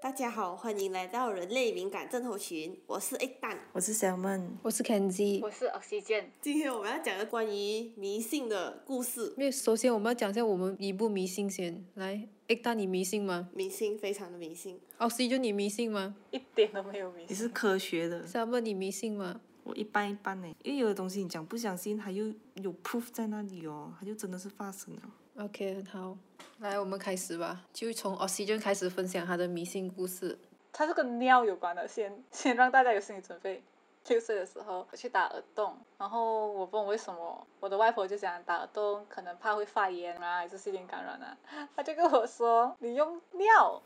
大家好，欢迎来到人类敏感症候群，我是 A 蛋。我是小曼，我是 Kenzie。我是 Oxygen。今天我们要讲的关于迷信的故事，因为首先我们要讲一下我们迷不迷信先。来，A 蛋你迷信吗？迷信非常的迷信。Oxygen，你迷信吗？一点都没有迷信。你是科学的，小闷你迷信吗？我一般一般呢，因为有的东西你讲不相信，它又有 proof 在那里哦，它就真的是发生了。OK，好，来我们开始吧，就从 Oxygen 开始分享他的迷信故事。它是跟尿有关的，先 先让大家有心理准备。六岁的时候我去打耳洞，然后我不懂为什么，我的外婆就讲打耳洞可能怕会发炎啊，还是细菌感染啊，她就跟我说，你用尿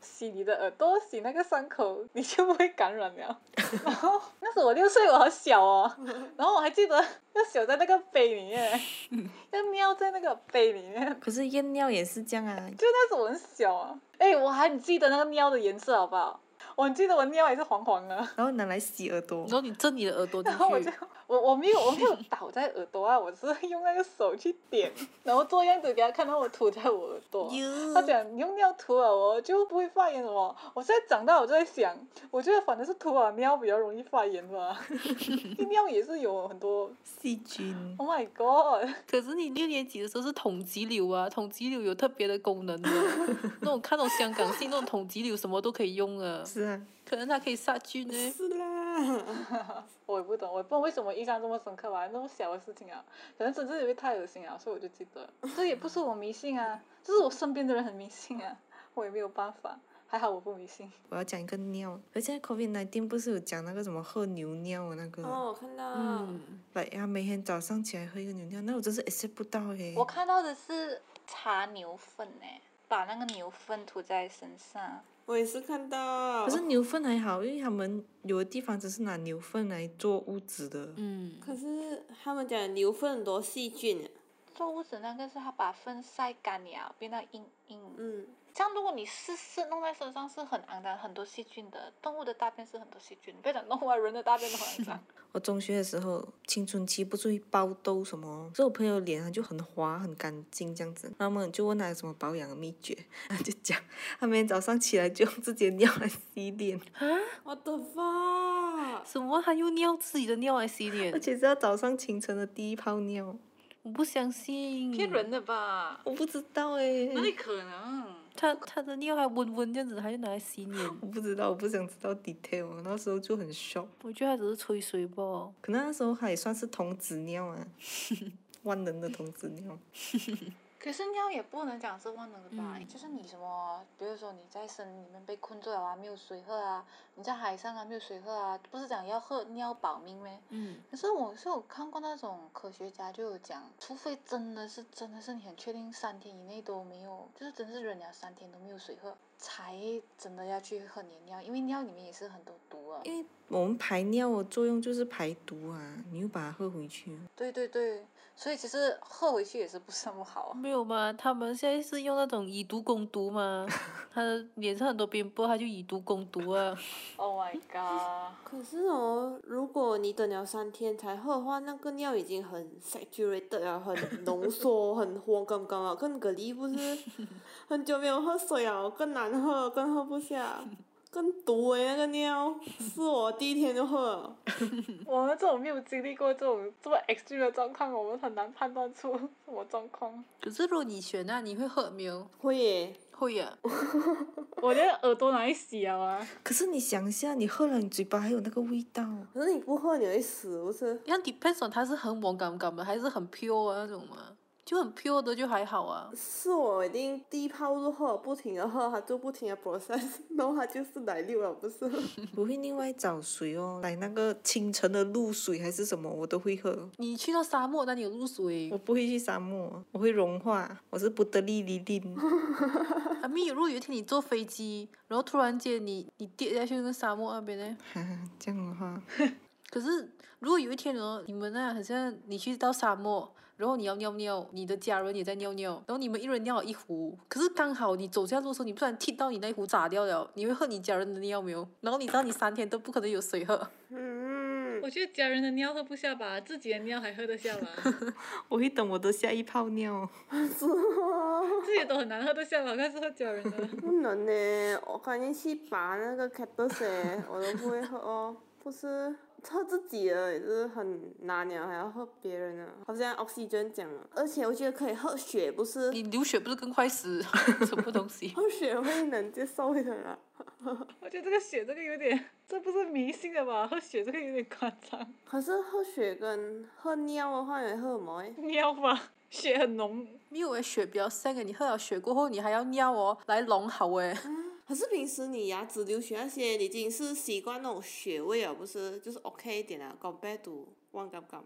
洗你的耳朵，洗那个伤口，你就不会感染了。然后那时我六岁，我好小哦，然后我还记得要小在那个杯里面，要尿在那个杯里面，可是验尿也是这样啊，就那时候我很小啊，哎，我还记得那个尿的颜色好不好？我记得我尿也是黄黄的，然后拿来洗耳朵然。后你震你的耳朵进然后我就去，我我没有我没有 倒在耳朵啊，我只是用那个手去点，然后做样子给他看到我吐在我耳朵。他讲你用尿吐了我就不会发炎什么，我现在长大我就在想，我觉得反正是涂了尿比较容易发炎吧，尿也是有很多细菌，，Oh my god，可是你六年级的时候是统肌瘤啊，统肌瘤有特别的功能的，那种看到香港戏那种统肌瘤什么都可以用啊，是啊，可能它可以杀菌呢。是啦，我也不懂，我也不懂为什么印象这么深刻吧，那么小的事情啊，可能真是因为太恶心了，所以我就记得。这也不是我迷信啊，这是我身边的人很迷信啊，我也没有办法，还好我不迷信。我要讲一个尿，而现在 COVID nineteen 不是有讲那个什么喝牛尿的那个，哦，我看到，嗯，来、他每天早上起来喝一个牛尿，那我真是 accept 不到诶。我看到的是擦牛粪诶，把那个牛粪涂在身上。我也是看到。可是牛粪还好，因为他们有的地方只是拿牛粪来做屋子的。嗯，可是他们讲牛粪很多细菌啊，做屋子那个是他把粪晒干了，变到硬硬。嗯，这样如果你试试弄在身上是很肮脏，很多细菌的。动物的大便是很多细菌，不要讲动物啊，人的大便都很肮脏。我中学的时候，青春期不注意爆痘什么？所以我朋友脸上就很滑很干净这样子，然后我们就问他有什么保养的秘诀，他就讲他每天早上起来就用自己的尿来洗脸，啊我的妈！什么？他用尿自己的尿来洗脸而？且是要早上清晨的第一泡尿。我不相信。骗人的吧？我不知道诶，哪里可能？他他的尿还温温这样子，他就拿来洗脸。我不知道，我不想知道 detail，那时候就很 shock。我觉得他只是吹水吧。可能那时候他也算是童子尿啊，万能的童子尿。可是尿也不能讲是万能的吧？就是你什么，比如说你在森林里面被困住了啊，没有水喝啊；你在海上啊，没有水喝啊，不是讲要喝尿保命咩？嗯，可是我是有看过那种科学家就有讲，除非真的是真的是你很确定三天以内都没有，就是真的是忍了三天都没有水喝，才真的要去喝你的尿，因为尿里面也是很多毒啊。因为我们排尿的作用就是排毒啊，你又把它喝回去。对对对，所以其实喝回去也是不是那么好啊。没有嘛，他们现在是用那种以毒攻毒嘛。他的脸上很多鞭波，他就以毒攻毒啊。Oh my god！可是哦，如果你等了三天才喝的话，那个尿已经很 saturated 啊，很浓缩，很黄刚刚啊，跟蛤蜊不是 很久没有喝水啊，更难喝，更喝不下，更毒诶、那个尿，是我第一天就喝了。我们这种没有经历过这种这么 extreme 的状况，我们很难判断出 什么状况。可是如果你选那、你会喝没有？会耶，会呀、我连耳朵哪里洗啊啊？可是你想一下，你喝了，你嘴巴还有那个味道。可是你不喝你会死，不是？像 depends on 它是很猛干干的，还是很 pure 啊那种嘛？就很 pure 的就还好啊。是我一定第一泡就喝，不停的喝，它就不停的 process，然后它就是奶六了，不是？我会另外找水哦，来那个清晨的露水还是什么，我都会喝。你去到沙漠，那里有露水我。不会去沙漠，我会融化，我是不得利利林。啊，咪，如果有一天你坐飞机，然后突然间你你跌下去那个沙漠那边呢？哈哈，这样的话，可是如果有一天哦，你们那好像你去到沙漠，然后你要尿尿，你的家人也在尿尿，然后你们一人尿了一壶，可是刚好你走下路的时候，你不然踢到你那一壶洒掉了，你会喝你家人的尿没有？然后你知道你三天都不可能有水喝。嗯，我觉得家人的尿喝不下吧，自己的尿还喝得下吧？我会等我的下一泡尿。是哦自己都很难喝得下吧，还是喝家人的。不能呢，我赶紧去拔那个 cactus 欸我都不会喝哦。不是喝自己的也是很难了，还要喝别人的，好像 oxygen 讲了。而且我觉得可以喝血，不是你流血不是更快死？什么东西？喝血会能接受的啊。我觉得这个血这个有点，这不是迷信的吧？喝血这个有点夸张。可是喝血跟喝尿的话，你会喝什么诶？尿吧，血很浓。没有诶，血比较深诶，你喝了血过后，你还要尿哦，来溶好诶。可是平时你牙齿流血那些，你已经是习惯那种血味了，不是？就是 OK 一点啊，compared to one gum gum。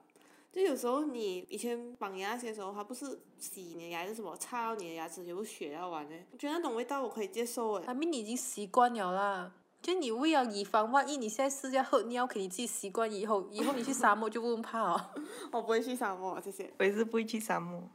就有时候你以前绑牙那些时候，它不是洗你的牙还是什么，擦到你的牙齿有血要完的。我觉得那种味道我可以接受诶。阿明你已经习惯了啦。就你为了以防万一，你现在试下喝尿，给你自己习惯以后，以后你去沙漠就不用怕哦。我不会去沙漠，谢谢。我也是不会去沙漠。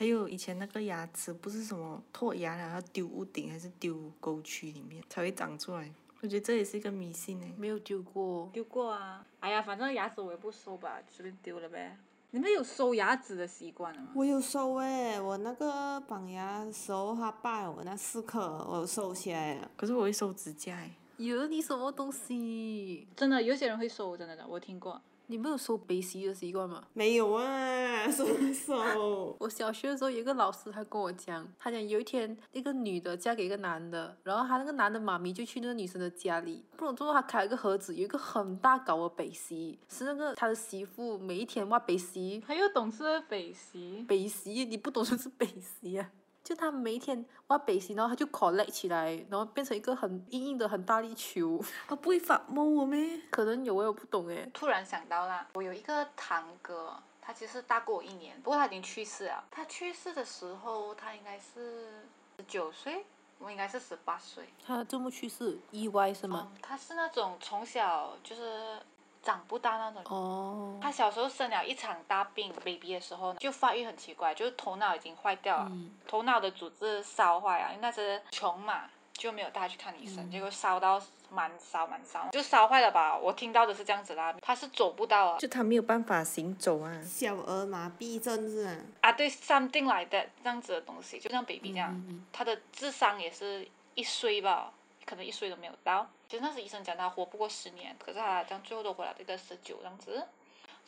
还有以前那个牙齿不是什么脱牙了要丢屋顶还是丢沟渠里面才会长出来，我觉得这也是一个迷信呢。没有丢过，丢过啊！哎呀，反正牙齿我也不收吧，随便丢了呗。你们有收牙齿的习惯吗？我有收诶，我那个绑牙的时候，他拜我那四颗，我收起来了。可是我会收指甲诶。有你什么东西？真的，有些人会收，真的的，我听过。你没有收北西的习惯吗？没有啊，收不收？我小学的时候有一个老师，他跟我讲，他讲有一天一个女的嫁给一个男的，然后他那个男的妈咪就去那个女生的家里，不懂之后他开了一个盒子，有一个很大搞的北西，是那个他的媳妇每一天挖北西，还有懂是北西，北西你不懂就是北西啊。就他每一天挖北西，然后他就 collect 起来，然后变成一个很硬硬的很大力球。他，不会发毛咩？可能有我也不懂诶。突然想到啦，我有一个堂哥，他其实大过我一年，不过他已经去世了。他去世的时候，他应该是十九岁，我应该是十八岁。他这么去世，意外是吗？嗯，他是那种从小就是长不大那种。哦。他小时候生了一场大病，baby 的时候就发育很奇怪，就是头脑已经坏掉了，嗯头脑的组织烧坏了，因为那时穷嘛，就没有带他去看医生，结果烧到蛮烧蛮烧，就烧坏了吧？我听到的是这样子啦，他是走不到啊。就他没有办法行走啊。小儿麻痹症是啊。啊，对，something like that 这样子的东西，就像 baby 这样，嗯嗯他的智商也是一岁吧，可能一岁都没有到。其实那时医生讲他活不过十年，可是他这样最后都活了这个十九这样子。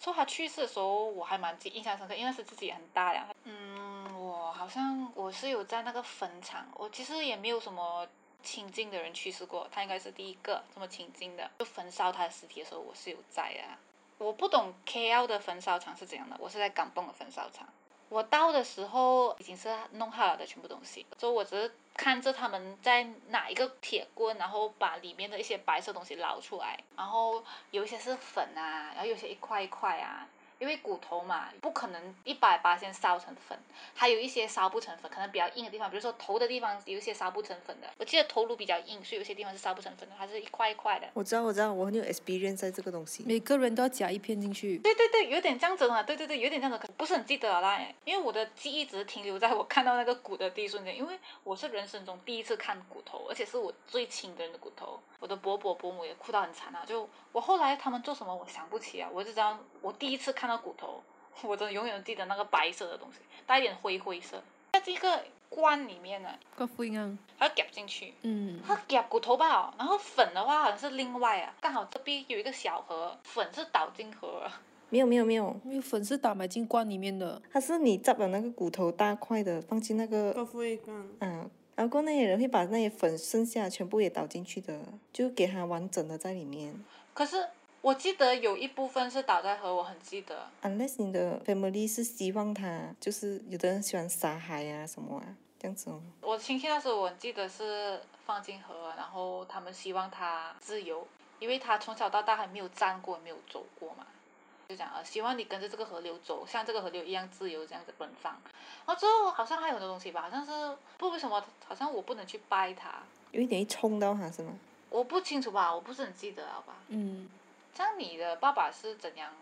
说他去世的时候，我还蛮记印象深刻，因为那时自己很大呀。嗯，我好像我是有在那个坟场，我其实也没有什么亲近的人去世过，他应该是第一个这么亲近的。就焚烧他的尸体的时候，我是有在啊。我不懂 KL 的焚烧厂是怎样的，我是在港泵的焚烧厂。我到的时候已经是弄好了的全部东西，所以我只是看着他们在拿一个铁棍，然后把里面的一些白色东西捞出来，然后有一些是粉啊，然后有些一块一块啊。因为骨头嘛，不可能一百八先烧成粉，还有一些烧不成粉，可能比较硬的地方，比如说头的地方有一些烧不成粉的。我记得头颅比较硬，所以有些地方是烧不成粉的，它是一块一块的。我知道，我知道，我很有 experience 在这个东西。每个人都要夹一片进去。对对对，有点这样子的，对对对，有点这样子，可不是很记得了啦。因为我的记忆只是停留在我看到那个骨的第一瞬间，因为我是人生中第一次看骨头，而且是我最亲的人的骨头。我的伯伯伯母也哭到很惨啊，就我后来他们做什么我想不起啊，我就知道我第一次看到骨头，我真的永远记得那个白色的东西，带一点灰灰色，在这个罐里面呢，个不一样。它要夹进去。嗯。它夹骨头吧，然后粉的话好像是另外啊，刚好这边有一个小盒，粉是倒进盒。没有没有没有，因为粉是打埋进罐里面的。它是你 zap 了那个骨头大块的，放进那个高富一杠。啊，然后那些人会把那些粉剩下全部也倒进去的，就给它完整的在里面。可是我记得有一部分是倒在河，我很记得。Unless 你的 family 是希望它，就是有的人喜欢杀海啊什么啊，这样子哦。我亲戚那时候我记得是放进河，然后他们希望它自由，因为它从小到大还没有站过，没有走过嘛。就讲呃，希望你跟着这个河流走，像这个河流一样自由，这样子奔放。然后之后好像还有很多东西吧，好像是不为什么，好像我不能去拜它，有一点一冲到它是吗？我不清楚吧，我不是很记得，好吧。嗯。像你的爸爸是怎样？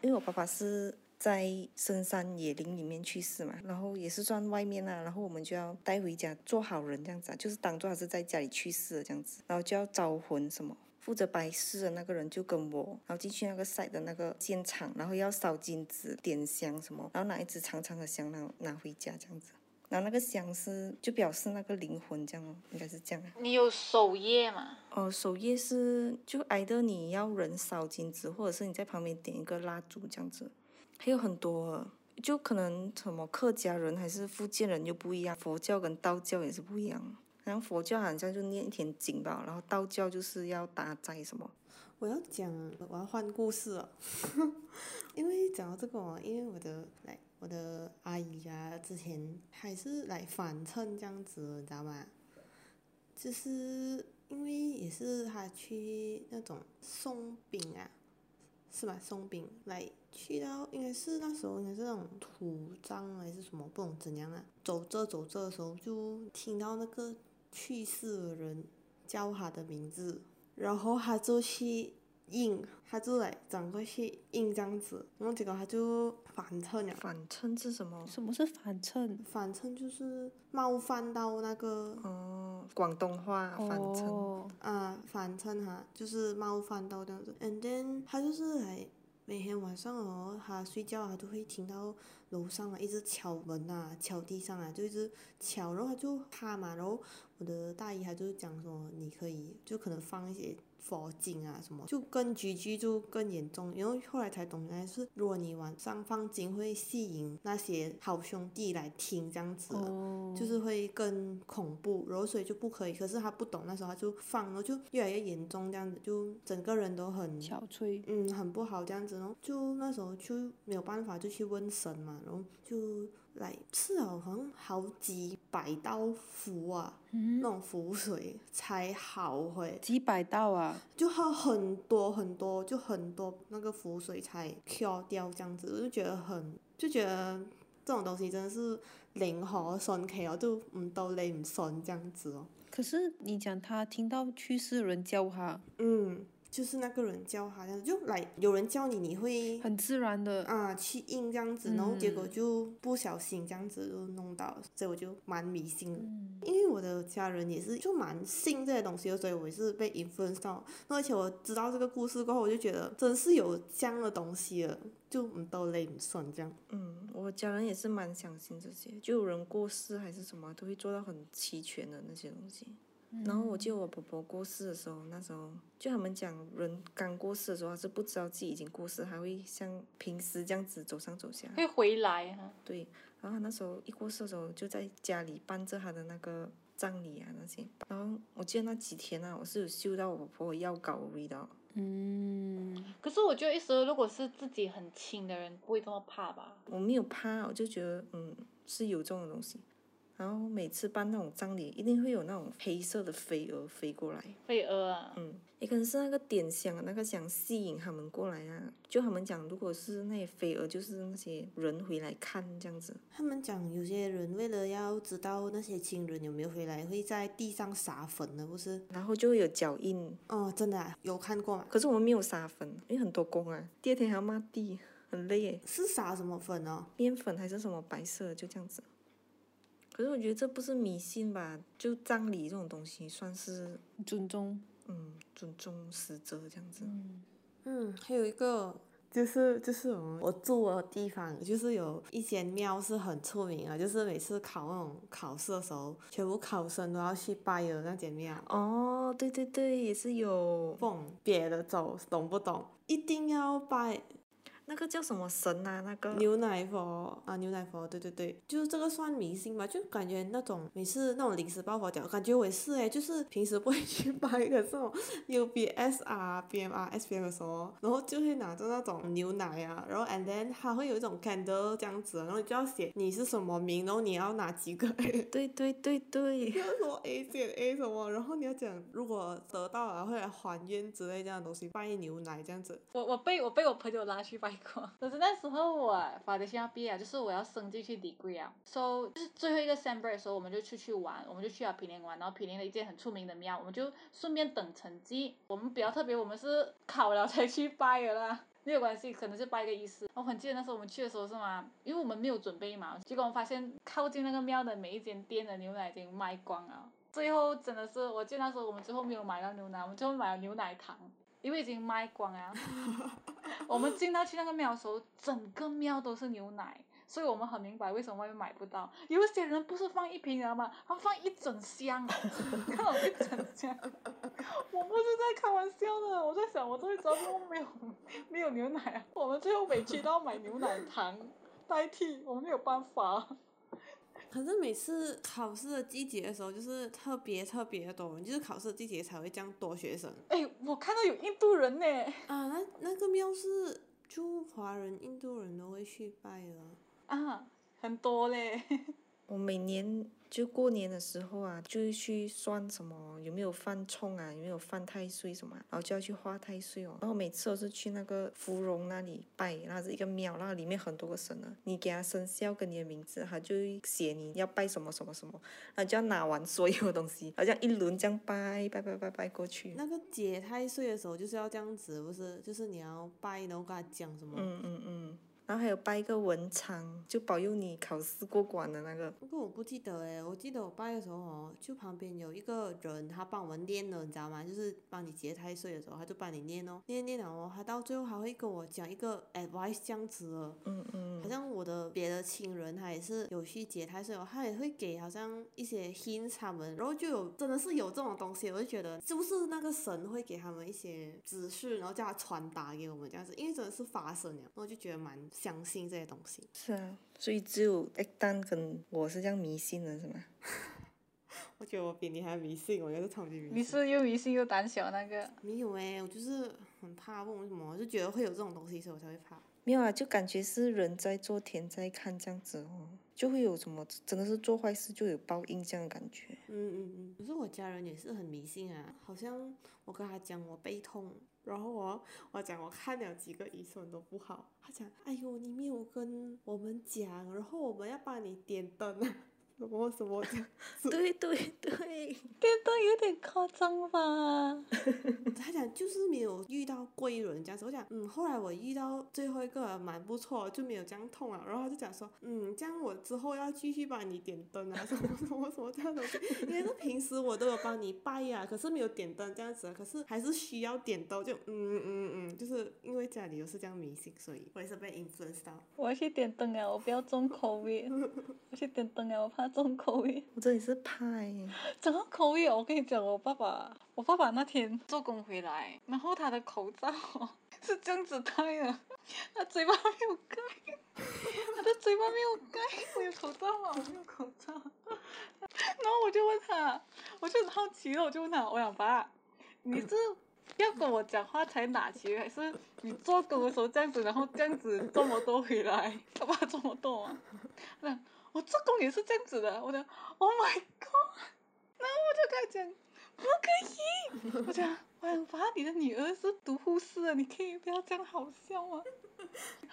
因为我爸爸是在深山野林里面去世嘛，然后也是算外面啊，然后我们就要带回家做好人这样子啊，就是当做他是在家里去世的这样子，然后就要招魂什么。负责白事的那个人就跟我，然后进去那个晒的那个现场，然后要烧金纸、点香什么，然后拿一支长长的香拿拿回家这样子。然后那个香是就表示那个灵魂这样哦，应该是这样啊。你有守夜吗？哦，守夜是就挨着你要人烧金纸，或者是你在旁边点一个蜡烛这样子，还有很多，就可能什么客家人还是福建人就不一样，佛教跟道教也是不一样。然后佛教好像就念一天经吧，然后道教就是要打斋什么。我要讲，我要换故事了，因为讲到这个哦，因为我的来我的阿姨啊，之前还是来反衬这样子，你知道吗？就是因为也是她去那种送饼啊，是吧？送饼来去到应该是那时候应该是那种土葬还是什么，不懂怎样啊。走着走着的时候就听到那个去世的人叫他的名字。然后他就去印，他就来转过去印这样子，然后结果他就反衬了。反衬是什么？什么是反衬？反衬就是冒犯到那个哦，广东话反衬。哦，啊，反衬哈，就是冒犯到这样子。And then 他就是来每天晚上哦，他睡觉他都会听到楼上啊一直敲门啊，敲地上啊，就一直敲，然后他就怕嘛，然后我的大姨她就讲说，你可以就可能放一些佛经啊什么，就更居居就更严重，然后后来才懂原来是，如果你晚上放经会吸引那些好兄弟来听这样子就是会更恐怖，然后所以就不可以。可是他不懂，那时候他就放，然后就越来越严重，这样子就整个人都很憔悴。嗯很不好这样子，然后就那时候就没有办法，就去问神嘛，然后就来吃了好像好几百道符啊，嗯那，种符水才好回，几百道啊！就喝很多很多，就很多那个符水才 cure 掉这样子，我就觉得很就觉得这种东西真的是灵和神奇哦，就唔到你唔信这样子哦。可是你讲他听到去世人叫他，嗯，就是那个人教他这样子，就来有人叫你，你会很自然的。啊去应这样子，然后结果嗯就不小心这样子就弄到了，所以我就蛮迷信的。嗯因为我的家人也是就蛮信这些东西的，所以我也是被 influence 到。那而且我知道这个故事过后，我就觉得真是有这样的东西了，就唔到累唔算这样。嗯，我家人也是蛮相信这些，就有人过世还是什么，都会做到很齐全的那些东西。然后我记得我婆婆过世的时候，那时候就他们讲人刚过世的时候，他是不知道自己已经过世，还会像平时这样子走上走下。会回来哈。对，然后他那时候一过世的时候，就在家里办着他的那个葬礼啊那些。然后我记得那几天啊，我是有嗅到我婆婆药膏的味道。嗯，可是我觉得，一时候如果是自己很亲的人，不会这么怕吧？我没有怕，我就觉得嗯是有这种东西。然后每次办那种葬礼，一定会有那种黑色的飞蛾飞过来。飞蛾啊，嗯，也可能是那个点香，那个想吸引他们过来啊。就他们讲，如果是那些飞蛾，就是那些人回来看这样子。他们讲有些人为了要知道那些亲人有没有回来，会在地上撒粉的，不是？然后就会有脚印，哦，真的、啊、有看过吗？可是我们没有撒粉，因为很多工啊，第二天还要抹地，很累耶。是撒什么粉哦？面粉还是什么白色，就这样子。可是我觉得这不是迷信吧？就葬礼这种东西，算是尊重。嗯尊重死者这样子。嗯，嗯，还有一个就是就是我我住的地方，就是有一间庙是很出名啊，就是每次考那种考试的时候，全部考生都要去拜的那间庙。哦，对对对，也是有奉别的走，懂不懂？一定要拜那个叫什么神啊？那个牛奶佛啊，牛奶佛，对对对，就是这个算迷信吧？就感觉那种每次那种临时抱佛脚，感觉我也是诶，就是平时不会去拜，可 是 U B S R、BMR、S B M 的时候，然后就会拿着那种牛奶啊，然后 and then 它会有一种 candle 这样子，然后你就要写你是什么名，然后你要拿几个 A，对对对对，要什么 A 减 A 什么，然后你要讲如果得到了会来还愿之类这样的东西，拜牛奶这样子。我我被我被我朋友拉去拜可是 那时候我法德西要毕业，就是我要升进去 degree 啊，so 就是最后一个 sem break 的时候，我们就出去玩，我们就去了毗邻玩，然后毗邻的一间很出名的庙，我们就顺便等成绩。我们比较特别，我们是考了才去拜的啦。没有关系，可能是拜个意思。我很记得那时候我们去的时候是吗？因为我们没有准备嘛，结果我发现靠近那个庙的每一间店的牛奶已经卖光了。最后真的是，我记得那时候我们最后没有买到牛奶，我们最后买了牛奶糖，因为已经卖光了。我们进到去那个庙的时候，整个庙都是牛奶，所以我们很明白为什么外面买不到。有些人不是放一瓶，你知道吗？他放一整箱，看我一整箱。我不是在开玩笑的，我在想，我这一周末没有没有牛奶啊，我们最后委屈到买牛奶糖代替，我们没有办法。可是每次考试的季节的时候，就是特别特别的多人，就是考试的季节才会这样多学生。哎，我看到有印度人呢。啊，那那个庙是就华人、印度人都会去拜的。啊，很多嘞。我每年就过年的时候啊，就去算什么有没有犯冲啊，有没有犯太岁什么，然后就要去画太岁哦。然后每次都是去那个芙蓉那里拜，那是一个庙，那里面很多个神啊。你给他生肖跟你的名字，他就写你要拜什么什么什么，然后就要拿完所有东西，好像一轮这样拜拜拜拜拜过去。那个解太岁的时候就是要这样子，不是？就是你要拜，然后跟他讲什么？嗯嗯嗯。然后还有拜一个文昌，就保佑你考试过关的那个。不过我不记得诶，我记得我拜的时候哦，就旁边有一个人，他帮我们念了，你知道吗？就是帮你结太岁的时候，他就帮你念哦，念念了哦，他到最后还会跟我讲一个 advice 这样子的。嗯嗯。好像我的别的亲人他也是有去结太岁哦，他也会给好像一些 hints 他们，然后就有真的是有这种东西，我就觉得是不是那个神会给他们一些指示，然后叫他传达给我们这样子，因为真的是发生了，然后就觉得蛮。相信这些东西是啊，所以只有一丹跟我是这样迷信的，是吗？我觉得我比你还迷信，我也是超级迷信。你是又迷信又胆小那个？没有诶，我就是很怕，问为什么？我就觉得会有这种东西，所以我才会怕。没有啊，就感觉是人在做天在看这样子哦，就会有什么真的是做坏事就有报应这样的感觉。嗯嗯嗯。可是我家人也是很迷信啊，好像我跟他讲我背痛。然后我我讲我看了几个医生都不好，他讲哎呦你没有跟我们讲，然后我们要帮你点灯啊。什么什么？对对对，电灯有点夸张吧？他讲就是没有遇到贵人这样子。我讲嗯，后来我遇到最后一个蛮不错，就没有这样痛了。然后他就讲说嗯，这样我之后要继续帮你点灯啊，什么什么什么这样的。因为是平时我都有帮你拜呀，可是没有点灯这样子，可是还是需要点灯，就嗯嗯嗯，就是因为家里又是这样迷信，所以我也是被 influence 到。我要去点灯啊！我不要重口味。我去点灯啊！我怕。重口味，我真的是怕哎。讲到口味哦，我跟你讲，我爸爸，我爸爸那天做工回来，然后他的口罩 是这样子戴的，他嘴巴没有盖，他的嘴巴没有盖。我有口罩吗？我没有口罩。然后我就问他，我就很好奇了，我就问他，我想爸，你是要跟我讲话才拿起，还是你做工的时候这样子，然后这样子这么多回来？他 爸这么多啊？那。我做工也是这样子的，我的，Oh my god！然后我就跟他讲，不可以。我讲，我讲，把，你的女儿是读护士的，你可以不要这样好笑吗？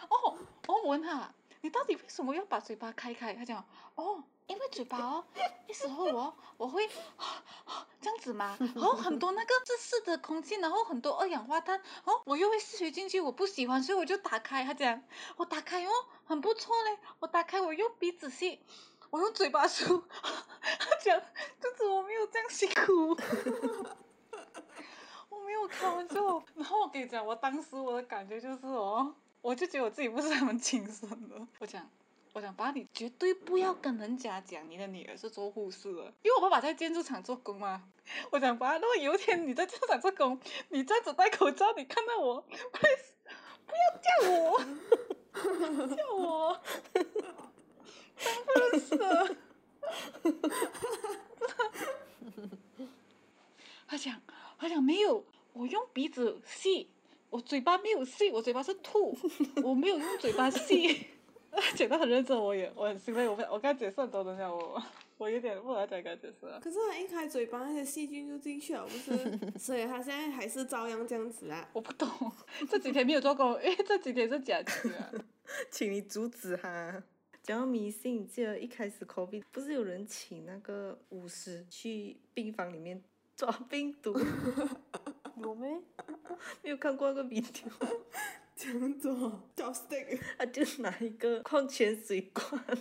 哦，我问他，你到底为什么要把嘴巴开开？他讲，哦。因为嘴巴哦，那时候我我会 这样子嘛，然后很多那个窒息的空气，然后很多二氧化碳，哦，我又会吸取进去，我不喜欢，所以我就打开。他讲，我打开哦，很不错嘞，我打开，我用鼻子吸，我用嘴巴吐。他讲，就是我没有这样辛苦，我没有开玩笑。然后我跟你讲，我当时我的感觉就是哦，我就觉得我自己不是很轻松的。我讲。我想爸，你绝对不要跟人家讲你的女儿是做护士的，因为我爸爸在建筑厂做工嘛。我想爸，如果有一天你在建筑厂做工，你这样子戴口罩，你看到我，please 不要叫我，叫我，当护士。他讲，他讲没有，我用鼻子吸，我嘴巴没有吸，我嘴巴是吐，我没有用嘴巴吸。讲得很认真，我也我很欣慰。我我刚解释很多东西，我我有点不了解该解释。可是他一开嘴巴，那些细菌就进去了，不是？所以他现在还是照样这样子啊。我不懂，这几天没有做工，因为这几天是假期啊。请你阻止他。讲到迷信，记得一开始 COVID 不是有人请那个巫师去病房里面抓病毒？有没？没有看过那个 video。这样做，叫 stick，他就拿一个矿泉水罐，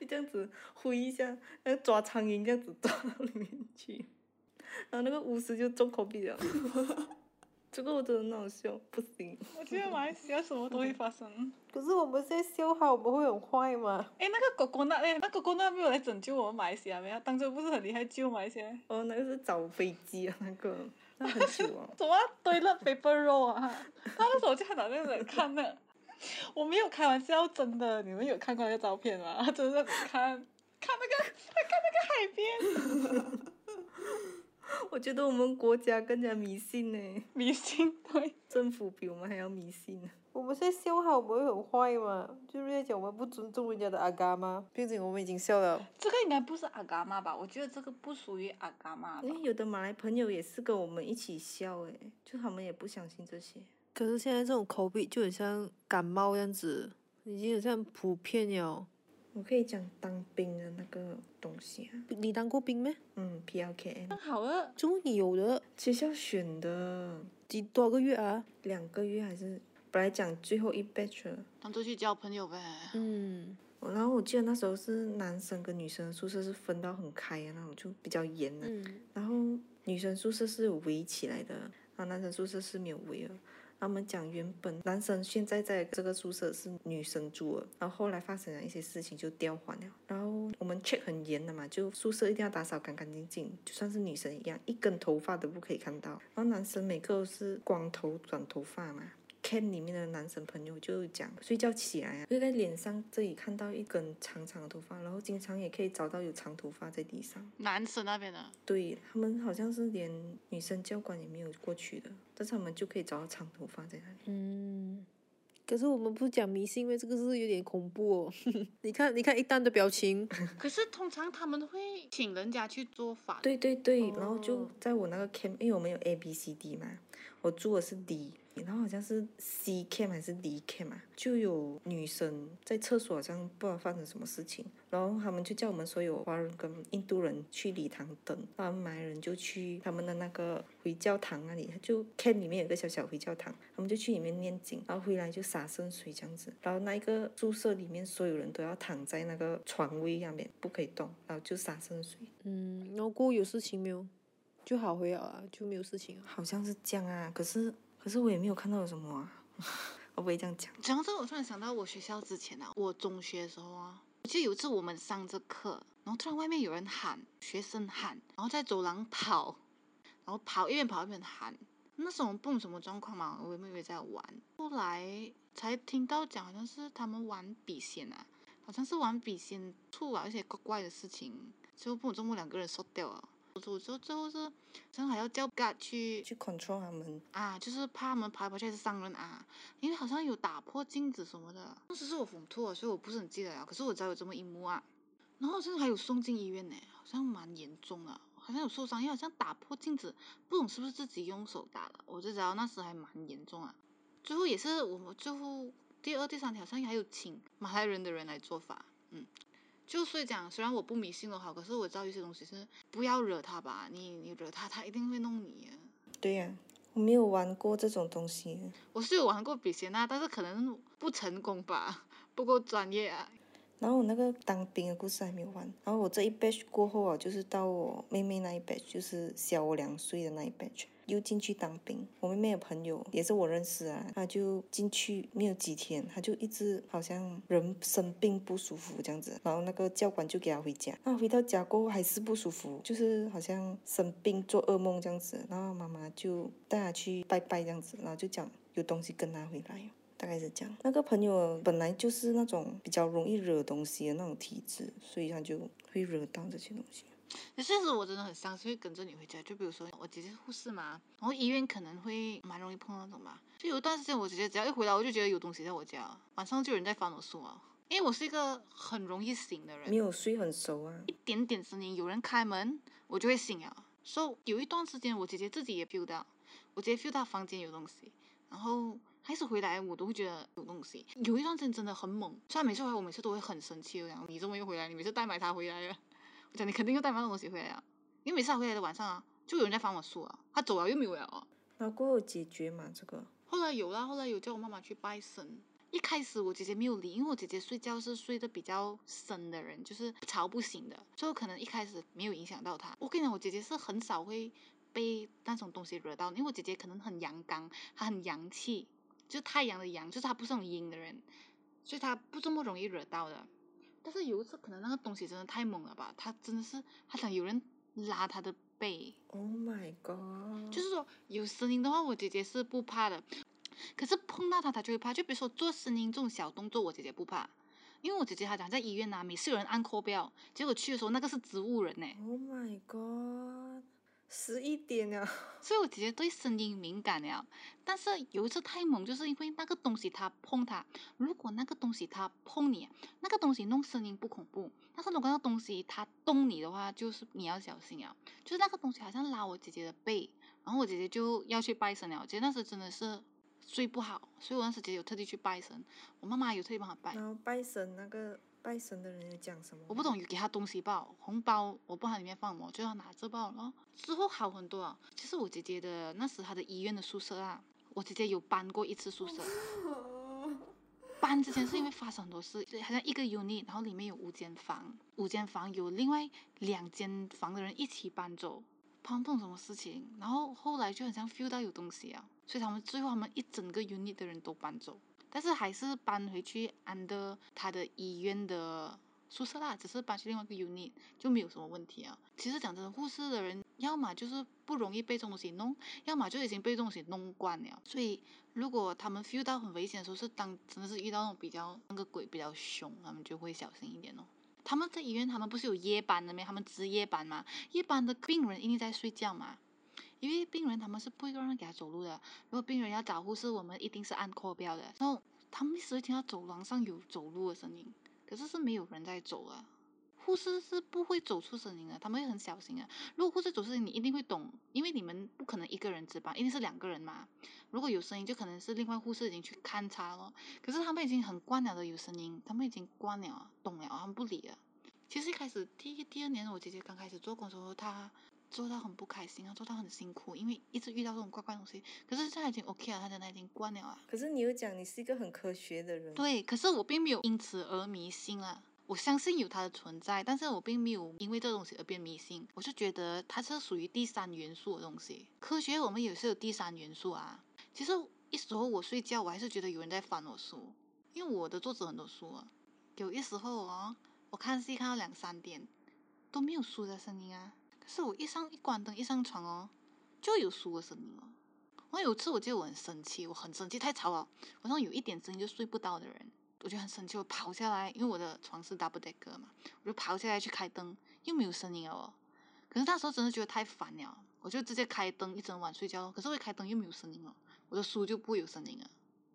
就这样子挥一下，然后抓苍蝇这样子抓到里面去，然后那个巫师就中口鼻了。这个我真的很好笑，不行。我觉得马来西亚什么都会发生。可是我们现在笑好，我们会很坏吗？哎，那个狗狗那哎，那狗狗那没有来拯救我们马来西亚没有？当初不是很厉害救马来西亚？哦，那个是找飞机啊，那个 那很久啊。怎么堆了 paper roll 啊？他那时候就很少在那看那，我没有开玩笑，真的，你们有看过那个照片吗？他真的看看那个，看那个海边。我觉得我们国家更加迷信呢，迷信对，政府比我们还要迷信呢。我们现在笑好，我们会很坏吗？就是在讲我们不尊重人家的阿嘎吗？毕竟我们已经笑了。这个应该不是阿嘎妈吧？我觉得这个不属于阿嘎妈吧因。为有的马来朋友也是跟我们一起笑诶，就他们也不相信这些。可是现在这种 COVID 就很像感冒样子，已经很像普遍了。我可以讲当兵的那个东西啊，你当过兵没？嗯，P L K N 好了，怎么你有的？学校选的几多少个月啊？两个月还是本来讲最后一 batch 了当做去交朋友呗。嗯，然后我记得那时候是男生跟女生宿舍是分到很开的那种，就比较严的。嗯，然后女生宿舍是有围起来的，然后男生宿舍是没有围的。他们讲原本男生现在在这个宿舍是女生住，然后后来发生了一些事情就调换了。然后我们 check 很严的嘛，就宿舍一定要打扫干干净净，就算是女生一样，一根头发都不可以看到。然后男生每个都是光头短头发嘛。Camp 里面的男生朋友就讲，睡觉起来啊，会在脸上这里看到一根长长的头发，然后经常也可以找到有长头发在地上。男生那边的，对他们好像是连女生教官也没有过去的，但是他们就可以找到长头发在那里。嗯，可是我们不讲迷信，因为这个是有点恐怖哦。你看，你看一丹的表情，可是通常他们会请人家去做法。对对对，然后就哦在我那个 camp，因为我们有 A B C D 嘛，我住的是 D，然后好像是 C camp 还是 D camp 啊，就有女生在厕所好像不知道发生什么事情，然后他们就叫我们所有华人跟印度人去礼堂等，然后马来人就去他们的那个回教堂那里，就 camp 里面有个小小回教堂，他们就去里面念经，然后回来就洒圣水这样子，然后那一个宿舍里面所有人都要躺在那个床位上面，不可以动，然后就洒圣水。嗯，然后过后有事情没有？就好回了啊，就没有事情了。好像是这样啊，可是可是我也没有看到有什么啊，我不会这样讲。讲到这个，我突然想到我学校之前啊，我中学的时候啊，我记得有一次我们上着课，然后突然外面有人喊，学生喊，然后在走廊跑，然后跑一边跑一边喊。那时候我们不懂什么状况嘛，我们以为在玩，后来才听到讲好像是他们玩笔仙啊，好像是玩笔仙出了一些怪怪的事情，最后不懂怎么两个人说掉了。我说最后是，好像还要叫 guard 去去 control 他们，啊，就是怕他们爬来跑去还是伤人啊，因为好像有打破镜子什么的。当时是我疯吐了，所以我不是很记得了。可是我知道有这么一幕啊，然后好像还有送进医院呢，好像蛮严重的，好像有受伤，因为好像打破镜子，不懂是不是自己用手打的，我就知道那时还蛮严重啊。最后也是我们最后第二、第三条好像还有请马来人的人来做法，嗯。就所以讲，虽然我不迷信的话，可是我知道一些东西是不要惹他吧，你你惹他，他一定会弄你。对呀、我没有玩过这种东西。我是有玩过笔仙啊，但是可能不成功吧，不够专业啊。然后我那个当兵的故事还没有完，然后我这一 batch 过后啊，就是到我妹妹那一 batch，就是小我两岁的那一 batch，又进去当兵。我妹妹的朋友也是我认识啊，她就进去没有几天，她就一直好像人生病不舒服这样子，然后那个教官就给她回家，那回到家过后还是不舒服，就是好像生病做噩梦这样子，然后妈妈就带她去拜拜这样子，然后就讲有东西跟她回来。大概是这样。那个朋友本来就是那种比较容易惹东西的那种体质，所以他就会惹到这些东西。可是我真的很伤心会跟着你回家，就比如说我姐姐是护士嘛，然后医院可能会蛮容易碰到那种嘛。就有一段时间我姐姐只要一回来，我就觉得有东西在我家，晚上就有人在翻我书啊。因为我是一个很容易醒的人没，有睡很熟啊，一点点声音，有人开门，我就会醒啊。所以有一段时间，我姐姐自己也 feel 到，我姐姐 feel 到房间有东西，然后还是回来，我都会觉得有东西。有一段时间真的很猛，虽然每次回来我每次都会很生气，我讲你怎么又回来？你每次带买它回来了，我讲你肯定又带买那东西回来啊，因为每次他回来的晚上啊，就有人在翻我书啊，他走了又没有了啊。然后过后解决嘛这个。后来有啦，后来有叫我妈妈去拜神。一开始我姐姐没有理，因为我姐姐睡觉是睡得比较深的人，就是不吵不醒的，所以可能一开始没有影响到她。我跟你讲，我姐姐是很少会被那种东西惹到，因为我姐姐可能很阳刚，她很洋气，就是太阳的阳，就是他不是那种阴的人，所以他不这么容易惹到的。但是有一次可能那个东西真的太猛了吧，他真的是他想有人拉他的背，Oh my god！就是说有声音的话，我姐姐是不怕的，可是碰到他她就会怕。就比如说做声音这种小动作，我姐姐不怕，因为我姐姐她讲在医院啊，每次有人按扣标，结果去的时候那个是植物人呢，Oh my god！十一点了，所以我姐姐对声音敏感了。但是有一次太猛，就是因为那个东西它碰它，如果那个东西它碰你，那个东西弄声音不恐怖，但是如果那个东西它动你的话，就是你要小心啊。就是那个东西好像拉我姐姐的背，然后我姐姐就要去拜神了。我姐姐那时真的是睡不好，所以我那时姐姐有特地去拜神，我妈妈有特地帮她拜。然后拜神那个拜神的人有讲什么？我不懂，有给他东西包，红包，我不知道里面放什么，就要拿着包了。之后好很多啊。其实我姐姐的那时她的医院的宿舍啊，我姐姐有搬过一次宿舍。搬之前是因为发生很多事，好像一个 unit，然后里面有五间房，五间房有另外两间房的人一起搬走，碰碰什么事情，然后后来就很像 feel 到有东西啊，所以他们最后他们一整个 unit 的人都搬走，但是还是搬回去 under 他的医院的宿舍啦，只是搬去另外一个 unit 就没有什么问题啊。其实讲真的，护士的人要么就是不容易被这东西弄，要么就已经被这东西弄惯了。所以如果他们 feel 到很危险的时候，是当真的是遇到那种比较那个鬼比较凶，他们就会小心一点哦。他们在医院，他们不是有夜班的吗？他们值夜班嘛，夜班的病人一定在睡觉嘛。因为病人他们是不会让人给他走路的，如果病人要找护士，我们一定是按扩标的。然后他们一直会听到走廊上有走路的声音，可是是没有人在走啊。护士是不会走出声音的，他们会很小心啊。如果护士走出声音，你一定会懂，因为你们不可能一个人值班，一定是两个人嘛。如果有声音，就可能是另外护士已经去勘察了。可是他们已经很惯了的有声音，他们已经惯了，懂了，他们不理了。其实一开始第一第二年，我姐姐刚开始做工的时候，她做到很不开心啊，做到很辛苦，因为一直遇到这种怪怪的东西。可是现在已经 OK 了，他现在已经惯了啊。可是你又讲你是一个很科学的人，对，可是我并没有因此而迷信啊。我相信有它的存在，但是我并没有因为这东西而变迷信。我就觉得它是属于第三元素的东西。科学我们也是有第三元素啊。其实一时候我睡觉，我还是觉得有人在翻我书，因为我的桌子很多书啊。有一时候哦，我看戏看到两三点都没有书的声音啊，可是我一上一关灯一上床哦，就有书的声音哦。我有一次我记得我很生气，我很生气，太吵了，晚上有一点声音就睡不到的人。我就很生气，我跑下来，因为我的床是 double decker 嘛，我就跑下来去开灯，又没有声音了哦。可是那时候真的觉得太烦了，我就直接开灯一整晚睡觉。可是我开灯又没有声音了，我的书就不会有声音了，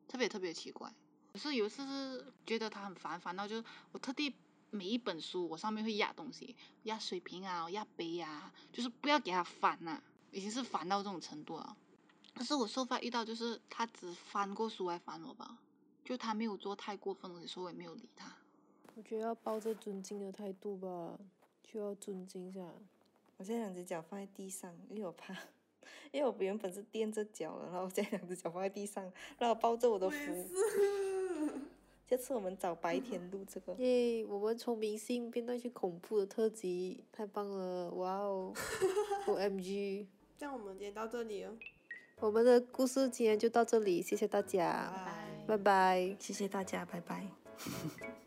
特别特别奇怪。可是有一次是觉得它很烦，烦到就我特地每一本书我上面会压东西，压水瓶啊，压杯啊，就是不要给他翻呐、已经是烦到这种程度了。可是我受发遇到就是他只翻过书来烦我吧。就他没有做太过分的东西，所以我也没有理他。我觉得要抱着尊敬的态度吧，就要尊敬一下。我现在两只脚放在地上，因为我怕，因为我原本是垫着脚的，然后现在两只脚放在地上，然后抱着我的符。下次我们找白天录这个。耶！我们从明星变到一些恐怖的特辑，太棒了！哇哦，O M G！这样我们今天到这里哦，我们的故事今天就到这里，谢谢大家，拜。拜拜。谢谢大家，拜拜。